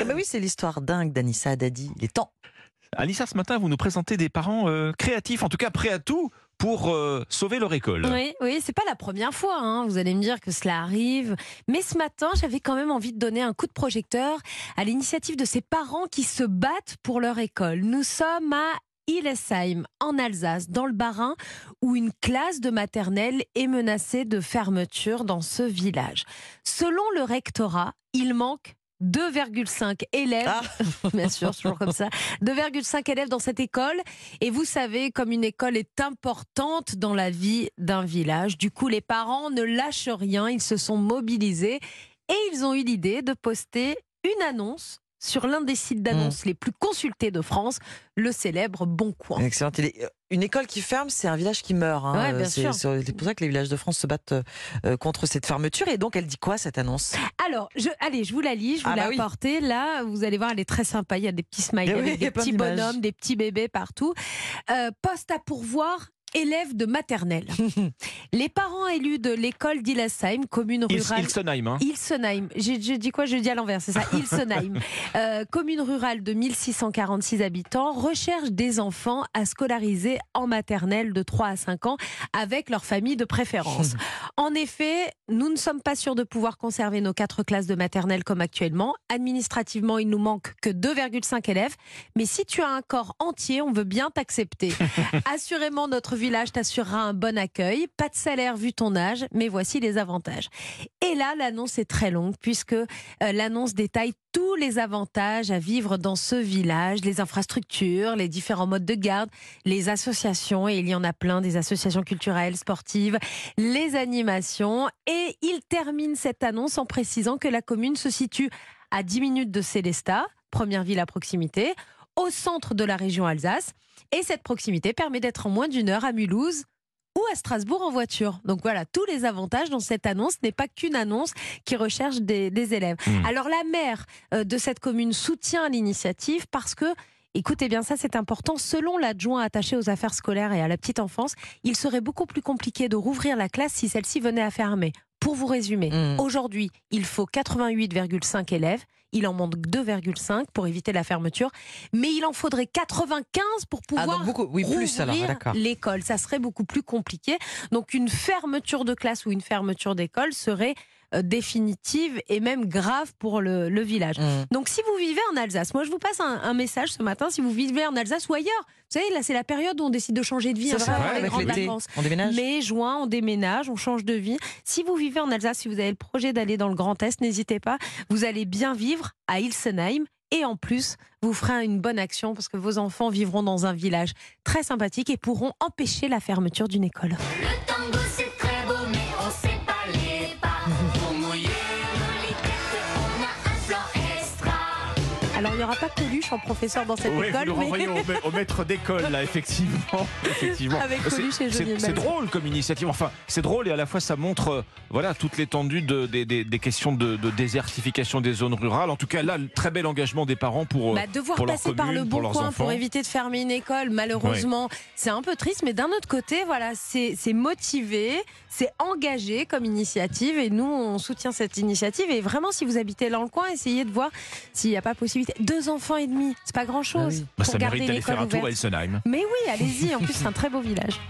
Ah bah oui, c'est l'histoire dingue d'Anissa Dadi. Il est temps. Anissa, ce matin, vous nous présentez des parents euh, créatifs, en tout cas prêts à tout pour euh, sauver leur école. Oui, oui, c'est pas la première fois. hein. Vous allez me dire que cela arrive. Mais ce matin, j'avais quand même envie de donner un coup de projecteur à l'initiative de ces parents qui se battent pour leur école. Nous sommes à Illesheim, en Alsace, dans le Bas-Rhin, où une classe de maternelle est menacée de fermeture dans ce village. Selon le rectorat, il manque 2,5 élèves, Ah. bien sûr, toujours comme ça, 2,5 élèves dans cette école. Et vous savez, comme une école est importante dans la vie d'un village, du coup, les parents ne lâchent rien, ils se sont mobilisés et ils ont eu l'idée de poster une annonce sur l'un des sites d'annonces les plus consultés de France, le célèbre Bon Coin. Excellent. Euh, Une école qui ferme, c'est un village qui meurt. hein. Ouais, bien c'est pour ça que les villages de France se battent euh, contre cette fermeture. Et donc, elle dit quoi cette annonce? Alors, je, allez, je vous la lis, je vous Ah l'ai bah oui. apportée. Là, vous allez voir, elle est très sympa. Il y a des petits smileys Eh oui, a des petits bonhommes, des petits bébés partout. Euh, poste à pourvoir. Élèves de maternelle. Les parents élus de l'école d'Illesheim, commune rurale. Ilsenheim, hein. Ilsenheim. J'ai j'ai dit quoi? Je dis à l'envers, c'est ça. Ilsenheim. Euh, commune rurale de 1646 habitants, recherche des enfants à scolariser en maternelle de 3 à 5 ans avec leur famille de préférence. En effet, nous ne sommes pas sûrs de pouvoir conserver nos quatre classes de maternelle comme actuellement. Administrativement, il nous manque que 2,5 élèves. Mais si tu as un corps entier, on veut bien t'accepter. Assurément, notre village t'assurera un bon accueil. Pas de salaire vu ton âge, mais voici les avantages. Et là, l'annonce est très longue puisque euh, l'annonce détaille tous les avantages à vivre dans ce village, les infrastructures, les différents modes de garde, les associations, et il y en a plein, des associations culturelles, sportives, les animations. Et il termine cette annonce en précisant que la commune se situe à 10 minutes de Célestat, première ville à proximité, au centre de la région Alsace. Et cette proximité permet d'être en moins d'une heure à Mulhouse ou à Strasbourg en voiture. Donc voilà, tous les avantages dans cette annonce n'est pas qu'une annonce qui recherche des, des élèves. Hmm. Alors la maire euh, de cette commune soutient l'initiative parce que Écoutez bien ça, c'est important. Selon l'adjoint attaché aux affaires scolaires et à la petite enfance, il serait beaucoup plus compliqué de rouvrir la classe si celle-ci venait à fermer. Pour vous résumer, Mm. aujourd'hui, il faut 88,5 élèves. Il en manque 2,5 pour éviter la fermeture. Mais il en faudrait 95 pour Ah, pouvoir donc beaucoup, oui, plus alors, rouvrir d'accord. l'école. Ça serait beaucoup plus compliqué. Donc une fermeture de classe ou une fermeture d'école serait définitive et même grave pour le, le village. Mm. Donc si vous vivez en Alsace, moi je vous passe un, un message ce matin, si vous vivez en Alsace ou ailleurs, vous savez, là c'est la période où on décide de changer de vie, hein, vrai, les avec grandes l'été. vacances. On déménage Mai, juin, on déménage, on change de vie. Si vous vivez en Alsace, si vous avez le projet d'aller dans le Grand Est, n'hésitez pas. Vous allez bien vivre à Ilsenheim. Et en plus, vous ferez une bonne action parce que vos enfants vivront dans un village très sympathique et pourront empêcher la fermeture d'une école. tango Alors, il n'y aura pas Coluche en professeur dans cette Oui, vous école, le mais au, ma- au maître d'école, là, effectivement. effectivement. Avec Coluche et c'est- drôle comme initiative. Enfin, c'est drôle et à la fois ça montre euh, voilà, toute l'étendue de, des- des- des questions de, de désertification des zones rurales. En tout cas, là, le très bel engagement des parents pour, euh, Bah, devoir pour leur passer par le bon coin pour éviter de fermer une école, malheureusement, c'est un peu triste. Mais d'un autre côté, voilà, c'est motivé, c'est engagé comme initiative, et nous, on soutient cette initiative. Et vraiment, si vous habitez dans le coin, essayez de voir s'il n'y a pas Deux enfants et demi, c'est pas grand-chose Ah oui. Bah, pour ça garder mérite d'aller faire un tour à ouverte. Ilsenheim. Mais oui, allez-y. En plus, c'est un très beau village.